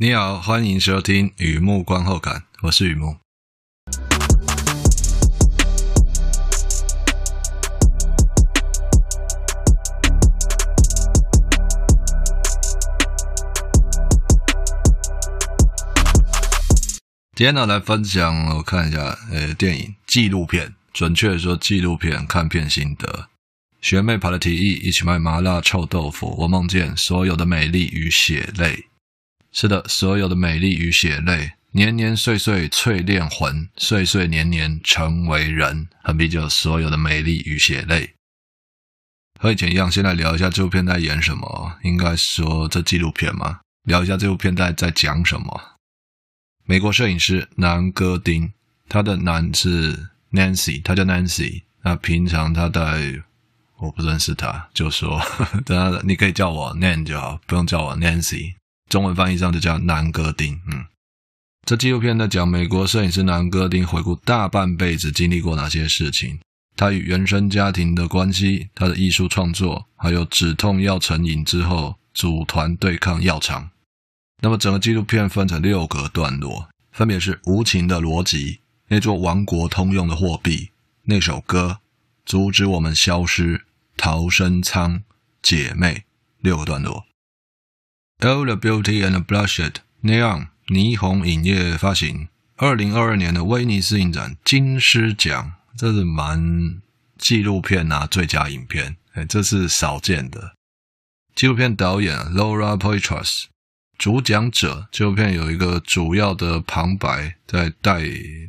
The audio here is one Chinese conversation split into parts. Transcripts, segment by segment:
你好，欢迎收听《雨幕观后感》，我是雨幕。今天呢，来分享我看一下，呃，电影纪录片，准确的说，纪录片看片心得。学妹跑来提议，一起卖麻辣臭豆腐。我梦见所有的美丽与血泪。是的，所有的美丽与血泪，年年岁岁淬炼魂，岁岁年年成为人。很比较所有的美丽与血泪。和以前一样，先来聊一下这部片在演什么。应该说这纪录片嘛，聊一下这部片在在讲什么。美国摄影师南戈丁，他的男是 Nancy，他叫 Nancy。那平常他在，我不认识他，就说，等下你可以叫我 Nan 就好，不用叫我 Nancy。中文翻译上就叫南戈丁。嗯，这纪录片在讲美国摄影师南戈丁回顾大半辈子经历过哪些事情，他与原生家庭的关系，他的艺术创作，还有止痛药成瘾之后组团对抗药厂。那么整个纪录片分成六个段落，分别是无情的逻辑、那座王国通用的货币、那首歌、阻止我们消失、逃生舱、姐妹，六个段落。All the Beauty and the Bloodshed Neon 霓虹影业发行，二零二二年的威尼斯影展金狮奖，这是蛮纪录片啊，最佳影片，哎，这是少见的。纪录片导演 Laura Poitras，主讲者，纪录片有一个主要的旁白在带，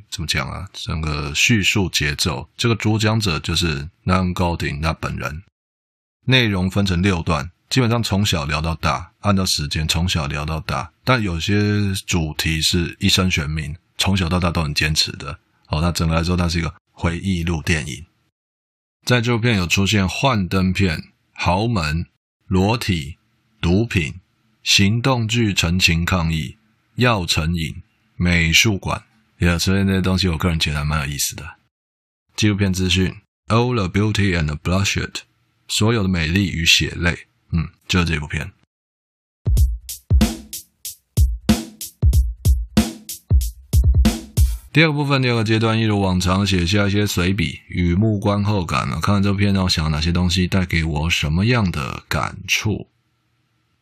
怎么讲啊？整个叙述节奏，这个主讲者就是 Nan Goldin 他本人。内容分成六段。基本上从小聊到大，按照时间从小聊到大，但有些主题是一生悬命，从小到大都很坚持的。好，那整个来说，它是一个回忆录电影。在这部片有出现幻灯片、豪门、裸体、毒品、行动剧、陈情抗议、药成瘾、美术馆，也所以那些东西，我个人觉得还蛮有意思的。纪录片资讯：All the beauty and the bloodshed，所有的美丽与血泪。嗯，就这部片。第二个部分，第二个阶段，一如往常写下一些随笔，雨幕观后感了。看完这部片，让我想到哪些东西带给我什么样的感触？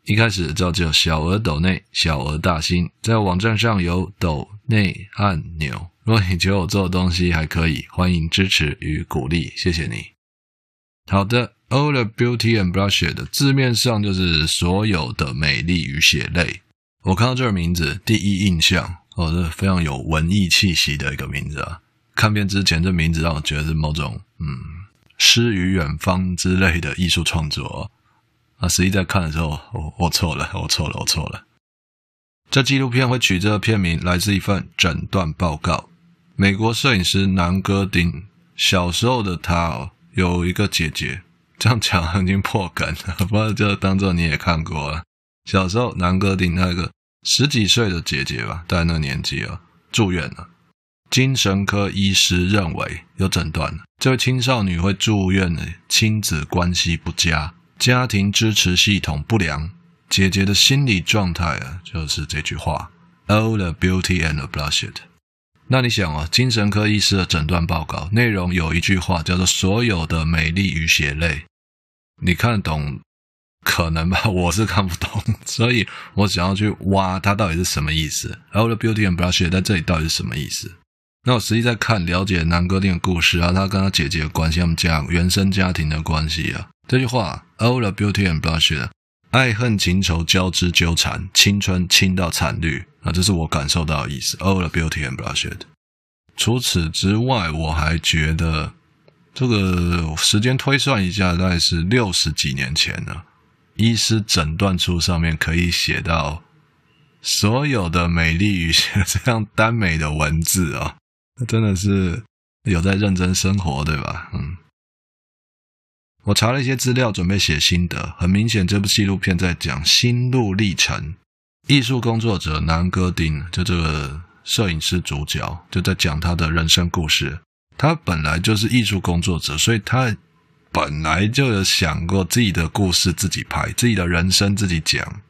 一开始照旧，小额抖内，小额大新，在网站上有抖内按钮。如果你觉得我做的东西还可以，欢迎支持与鼓励，谢谢你。好的。All the beauty and bloodshed 的字面上就是所有的美丽与血泪。我看到这个名字，第一印象哦，这非常有文艺气息的一个名字啊。看片之前，这名字让我觉得是某种嗯诗与远方之类的艺术创作啊。实际在看的时候，我我错了，我错了，我错了。这纪录片会取这个片名来自一份诊断报告。美国摄影师南戈丁小时候的他哦，有一个姐姐。这样讲已经破梗了，不过就当做你也看过了。小时候，南戈丁那个十几岁的姐姐吧，大概那个年纪啊，住院了。精神科医师认为有诊断，这位青少女会住院的亲子关系不佳，家庭支持系统不良。姐姐的心理状态啊，就是这句话：All the beauty and the blushed.。那你想啊，精神科医师的诊断报告内容有一句话叫做“所有的美丽与血泪”，你看得懂？可能吧，我是看不懂，所以我想要去挖它到底是什么意思。All the beauty and bloodshed 在这里到底是什么意思？那我实际在看了解南戈丁的故事啊，他跟他姐姐的关系，他们家原生家庭的关系啊，这句话 “All the beauty and bloodshed”。爱恨情仇交织纠缠，青春倾到惨绿啊！这是我感受到的意思。All the beauty and blushed。除此之外，我还觉得这个时间推算一下，大概是六十几年前呢。医师诊断书上面可以写到所有的美丽与这样耽美的文字啊，那真的是有在认真生活，对吧？嗯。我查了一些资料，准备写心得。很明显，这部纪录片在讲心路历程。艺术工作者南戈丁，就这个摄影师主角，就在讲他的人生故事。他本来就是艺术工作者，所以他本来就有想过自己的故事自己拍，自己的人生自己讲。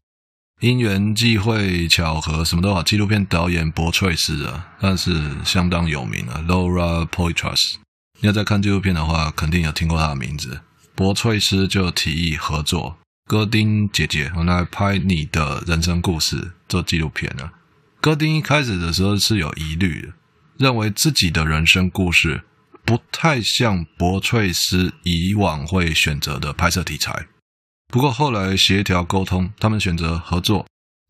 因缘际会、巧合什么都好，纪录片导演柏翠丝啊，那是相当有名的 Laura Poitras。你要在看纪录片的话，肯定有听过他的名字。柏翠丝就提议合作，戈丁姐姐，我来拍你的人生故事做纪录片啊。戈丁一开始的时候是有疑虑的，认为自己的人生故事不太像博翠斯以往会选择的拍摄题材。不过后来协调沟通，他们选择合作。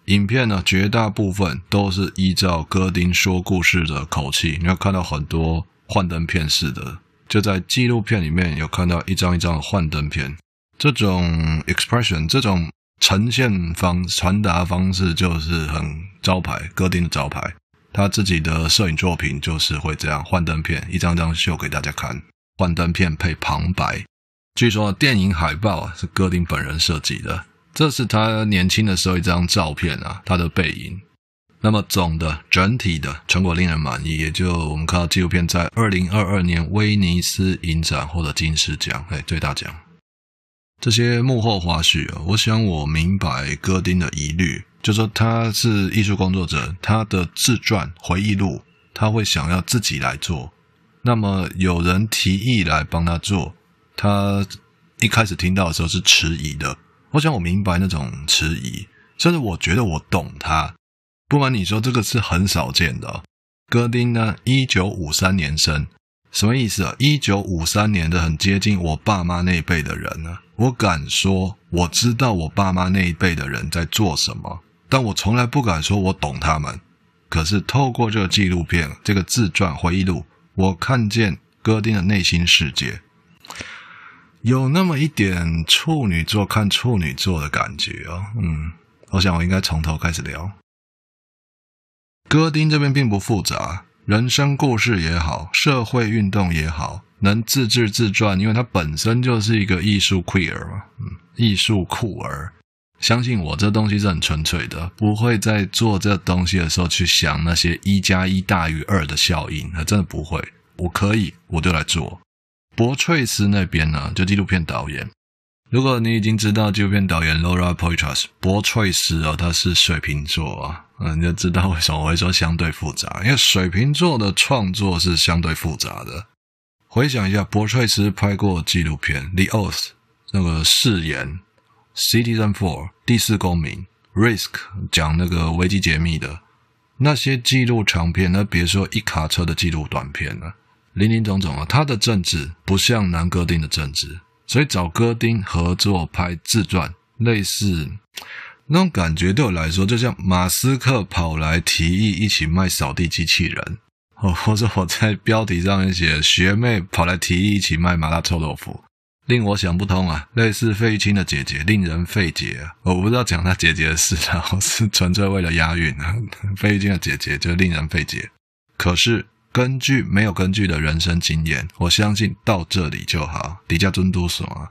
影片呢，绝大部分都是依照戈丁说故事的口气。你要看到很多幻灯片式的，就在纪录片里面有看到一张一张的幻灯片。这种 expression，这种呈现方传达方式就是很招牌，戈丁的招牌。他自己的摄影作品就是会这样幻灯片，一张张秀给大家看，幻灯片配旁白。据说电影海报是戈丁本人设计的，这是他年轻的时候一张照片啊，他的背影。那么总的整体的成果令人满意，也就我们看到纪录片在二零二二年威尼斯影展获得金狮奖，哎，最大奖。这些幕后花絮啊，我想我明白戈丁的疑虑，就说他是艺术工作者，他的自传回忆录他会想要自己来做，那么有人提议来帮他做。他一开始听到的时候是迟疑的，我想我明白那种迟疑，甚至我觉得我懂他。不瞒你说，这个是很少见的。戈丁呢，一九五三年生，什么意思啊？一九五三年的很接近我爸妈那一辈的人呢。我敢说，我知道我爸妈那一辈的人在做什么，但我从来不敢说我懂他们。可是透过这个纪录片，这个自传回忆录，我看见戈丁的内心世界。有那么一点处女座看处女座的感觉哦，嗯，我想我应该从头开始聊。戈丁这边并不复杂，人生故事也好，社会运动也好，能自制自传，因为他本身就是一个艺术 queer 嘛，嗯，艺术酷儿。相信我，这东西是很纯粹的，不会在做这东西的时候去想那些一加一大于二的效应，那真的不会。我可以，我就来做。柏翠丝那边呢，就纪录片导演。如果你已经知道纪录片导演 Laura Poitras，柏翠丝哦，他是水瓶座啊，嗯，你就知道为什么我会说相对复杂，因为水瓶座的创作是相对复杂的。回想一下，柏翠丝拍过纪录片《The Oath》，那个誓言，《Citizen Four》第四公民，《Risk》讲那个危机解密的。那些纪录长片，那别说一卡车的纪录短片了。林林总总啊，他的政治不像南戈丁的政治，所以找戈丁合作拍自传，类似那种感觉对我来说，就像马斯克跑来提议一起卖扫地机器人，哦，或者我在标题上面写学妹跑来提议一起卖麻辣臭豆腐，令我想不通啊，类似费玉清的姐姐，令人费解啊，我不知道讲他姐姐的事啊，我是纯粹为了押韵啊，费玉清的姐姐就令人费解，可是。根据没有根据的人生经验，我相信到这里就好。底下尊嘟爽啊！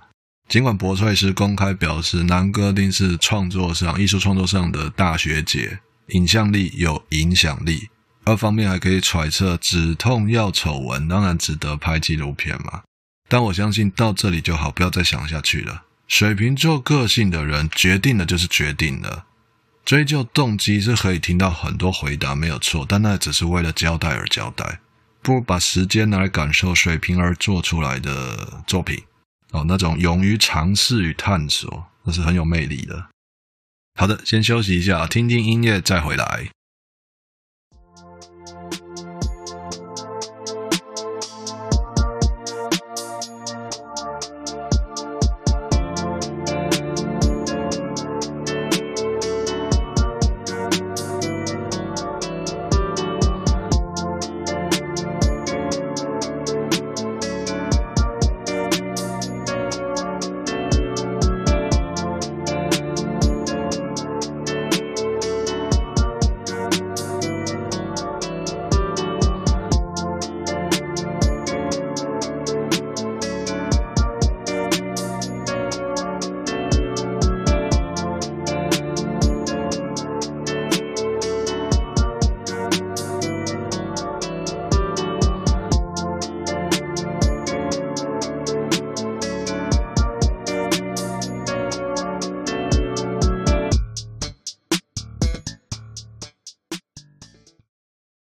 尽管博翠丝公开表示南哥丁是创作上、艺术创作上的大学姐，影像力有影响力，二方面还可以揣测止痛药丑闻，当然值得拍纪录片嘛。但我相信到这里就好，不要再想下去了。水瓶座个性的人，决定了就是决定了。追究动机是可以听到很多回答，没有错，但那只是为了交代而交代，不如把时间拿来感受水平而做出来的作品哦，那种勇于尝试与探索，那是很有魅力的。好的，先休息一下，听听音乐再回来。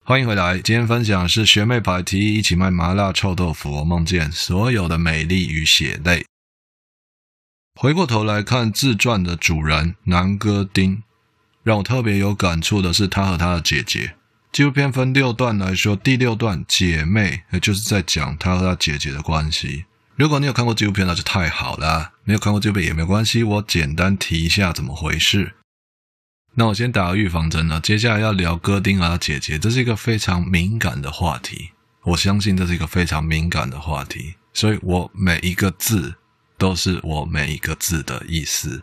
欢迎回来，今天分享是学妹跑来提议一起卖麻辣臭豆腐，我梦见所有的美丽与血泪。回过头来看自传的主人南哥丁，让我特别有感触的是他和他的姐姐。纪录片分六段来说，第六段姐妹，也就是在讲他和他姐姐的关系。如果你有看过纪录片，那就太好了；没有看过纪录片也没关系，我简单提一下怎么回事。那我先打个预防针呢，接下来要聊哥丁和姐姐，这是一个非常敏感的话题。我相信这是一个非常敏感的话题，所以我每一个字都是我每一个字的意思。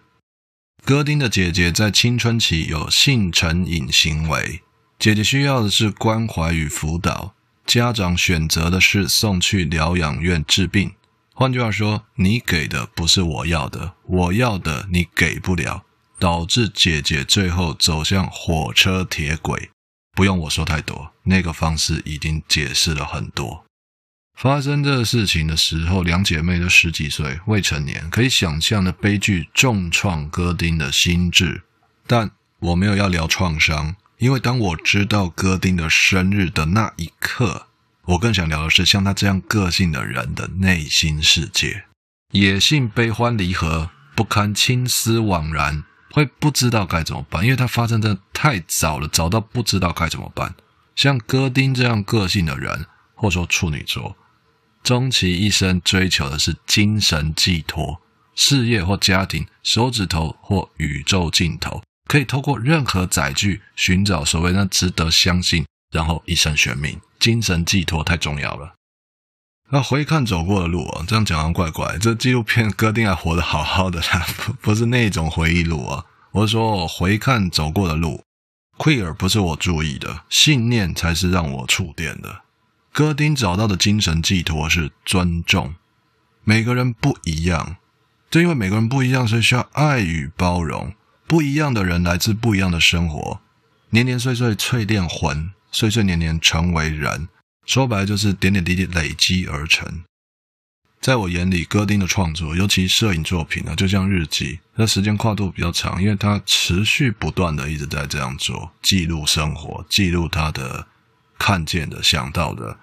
哥丁的姐姐在青春期有性成瘾行为，姐姐需要的是关怀与辅导，家长选择的是送去疗养院治病。换句话说，你给的不是我要的，我要的你给不了。导致姐姐最后走向火车铁轨，不用我说太多，那个方式已经解释了很多。发生这个事情的时候，两姐妹都十几岁，未成年，可以想象的悲剧重创哥丁的心智。但我没有要聊创伤，因为当我知道哥丁的生日的那一刻，我更想聊的是像他这样个性的人的内心世界。野性悲欢离合，不堪青丝枉然。会不知道该怎么办，因为它发生的太早了，早到不知道该怎么办。像哥丁这样个性的人，或说处女座，终其一生追求的是精神寄托，事业或家庭，手指头或宇宙尽头，可以透过任何载具寻找所谓那值得相信，然后一生悬命。精神寄托太重要了。那回看走过的路啊，这样讲的怪怪。这纪录片哥丁还活得好好的，啦 不不是那种回忆录啊。我是说回看走过的路，queer 不是我注意的，信念才是让我触电的。哥丁找到的精神寄托是尊重，每个人不一样，就因为每个人不一样，所以需要爱与包容。不一样的人来自不一样的生活，年年岁岁淬炼魂，岁岁年年成为人。说白了就是点点滴滴累积而成。在我眼里，哥丁的创作，尤其摄影作品呢，就像日记，它时间跨度比较长，因为它持续不断的一直在这样做，记录生活，记录他的看见的、想到的。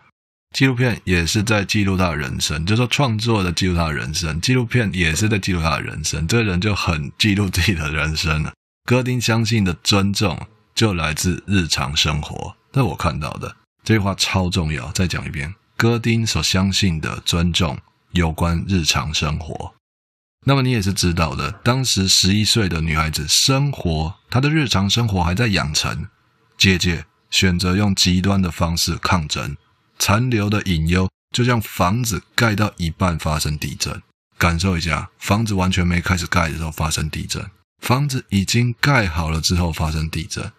纪录片也是在记录他的人生，就说创作的记录他的人生，纪录片也是在记录他的人生。这个人就很记录自己的人生了。哥丁相信的尊重，就来自日常生活。这我看到的。这句话超重要，再讲一遍。哥丁所相信的尊重，有关日常生活。那么你也是知道的，当时十一岁的女孩子生活，她的日常生活还在养成。姐姐选择用极端的方式抗争，残留的隐忧，就像房子盖到一半发生地震。感受一下，房子完全没开始盖的时候发生地震，房子已经盖好了之后发生地震。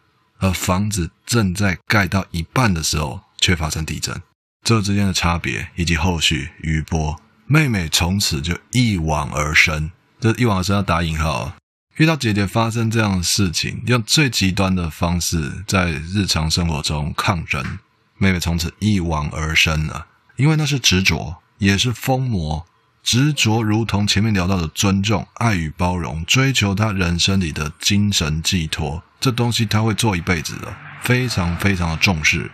而房子正在盖到一半的时候，却发生地震，这之间的差别以及后续余波，妹妹从此就一往而深。这一往而深要打引号，遇到姐姐发生这样的事情，用最极端的方式在日常生活中抗争，妹妹从此一往而深了，因为那是执着，也是疯魔。执着如同前面聊到的尊重、爱与包容，追求他人生里的精神寄托，这东西他会做一辈子的，非常非常的重视。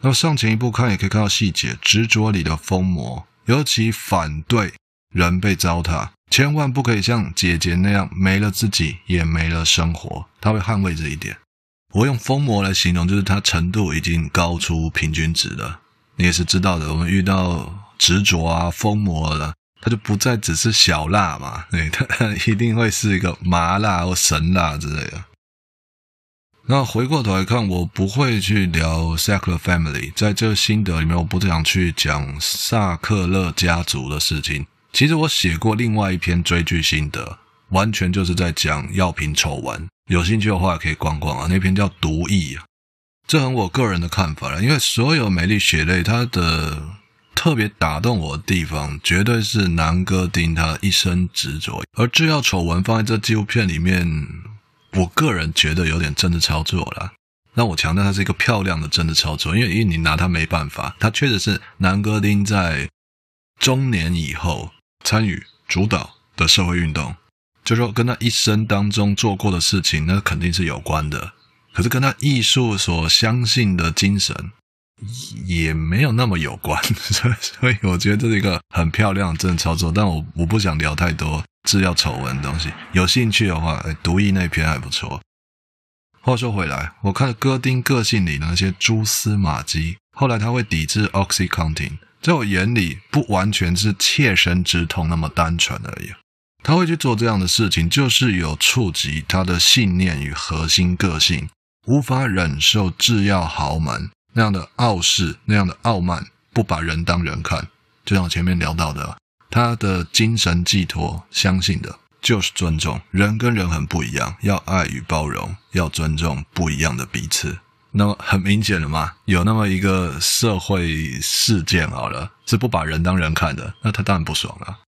那么上前一步看，也可以看到细节，执着里的疯魔，尤其反对人被糟蹋，千万不可以像姐姐那样没了自己也没了生活，他会捍卫这一点。我用疯魔来形容，就是他程度已经高出平均值了。你也是知道的，我们遇到执着啊、疯魔了。它就不再只是小辣嘛，对，它一定会是一个麻辣或神辣之类的。那回过头来看，我不会去聊《Sackler Family》，在这个心得里面，我不想去讲萨克勒家族的事情。其实我写过另外一篇追剧心得，完全就是在讲药品丑闻。有兴趣的话可以逛逛啊，那篇叫《毒液》啊。这很我个人的看法了，因为所有美丽血泪，它的。特别打动我的地方，绝对是南哥丁他一生执着。而制药丑闻放在这纪录片里面，我个人觉得有点政治操作了。那我强调，它是一个漂亮的政治操作，因为因为你拿他没办法，他确实是南哥丁在中年以后参与主导的社会运动，就说跟他一生当中做过的事情，那肯定是有关的。可是跟他艺术所相信的精神也没有那么有关，所以所以我觉得这是一个很漂亮的操作。但我我不想聊太多制药丑闻的东西，有兴趣的话，哎，读译那篇还不错。话说回来，我看戈丁个性里的那些蛛丝马迹，后来他会抵制 OxyContin，在我眼里不完全是切身之痛那么单纯而已。他会去做这样的事情，就是有触及他的信念与核心个性，无法忍受制药豪门那样的傲视，那样的傲慢，不把人当人看。就像我前面聊到的，他的精神寄托，相信的。就是尊重，人跟人很不一样，要爱与包容，要尊重不一样的彼此。那么很明显了嘛，有那么一个社会事件好了，是不把人当人看的，那他当然不爽了。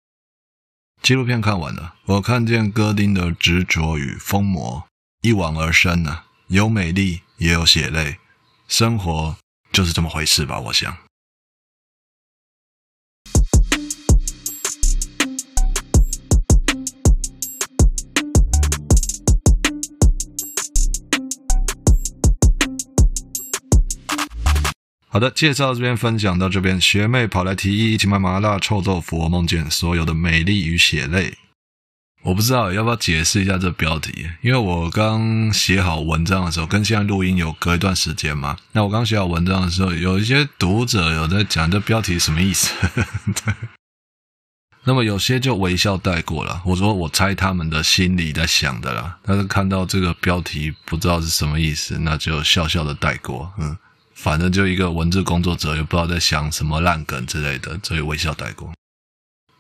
纪录片看完了，我看见戈丁的执着与疯魔一往而深呢，有美丽，也有血泪，生活就是这么回事吧，我想。好的，介绍这边分享到这边，学妹跑来提议一起买麻辣臭豆腐，我梦见所有的美丽与血泪。我不知道要不要解释一下这标题，因为我刚写好文章的时候，跟现在录音有隔一段时间嘛。那我刚写好文章的时候，有一些读者有在讲这标题什么意思，对。那么有些就微笑带过了。我说我猜他们的心里在想的啦，但是看到这个标题不知道是什么意思，那就笑笑的带过，嗯。反正就一个文字工作者，也不知道在想什么烂梗之类的，所以微笑带过。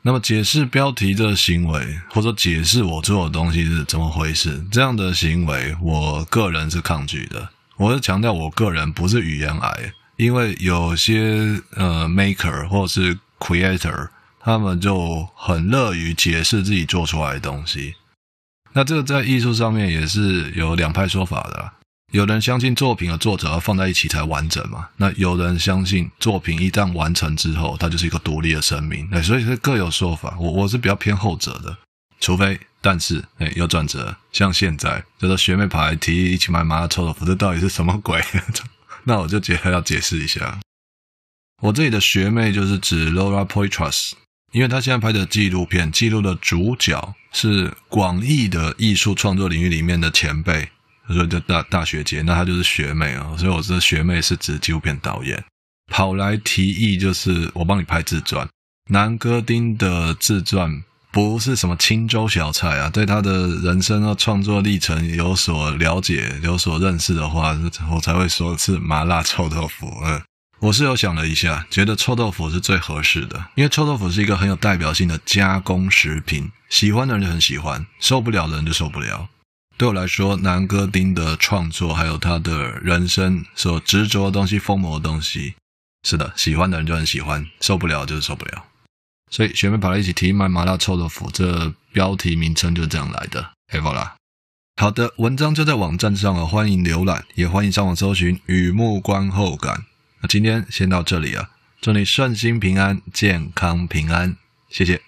那么解释标题的行为，或者解释我做的东西是怎么回事，这样的行为，我个人是抗拒的。我是强调，我个人不是语言癌，因为有些呃 maker 或是 creator，他们就很乐于解释自己做出来的东西。那这个在艺术上面也是有两派说法的。有人相信作品和作者要放在一起才完整嘛？那有人相信作品一旦完成之后，它就是一个独立的生命。哎，所以是各有说法。我我是比较偏后者的，除非但是哎有转折，像现在这个学妹跑来提议一起买麻辣臭豆腐，这到底是什么鬼？那我就解要解释一下。我这里的学妹就是指 Laura Poitras，因为她现在拍的纪录片，记录的主角是广义的艺术创作领域里面的前辈。所以就大大学姐，那她就是学妹啊。所以我这学妹是指纪录片导演，跑来提议就是我帮你拍自传。南戈丁的自传不是什么清粥小菜啊，对他的人生和创作历程有所了解、有所认识的话，我才会说是麻辣臭豆腐。嗯，我是有想了一下，觉得臭豆腐是最合适的，因为臭豆腐是一个很有代表性的加工食品，喜欢的人就很喜欢，受不了的人就受不了。对我来说，南戈丁的创作还有他的人生所执着的东西、疯魔的东西，是的，喜欢的人就很喜欢，受不了就是受不了。所以学妹跑来一起提卖麻辣臭豆腐，这标题名称就是这样来的。嘿，好啦，好的，文章就在网站上了，欢迎浏览，也欢迎上网搜寻雨幕观后感。那今天先到这里啊，祝你顺心平安、健康平安，谢谢。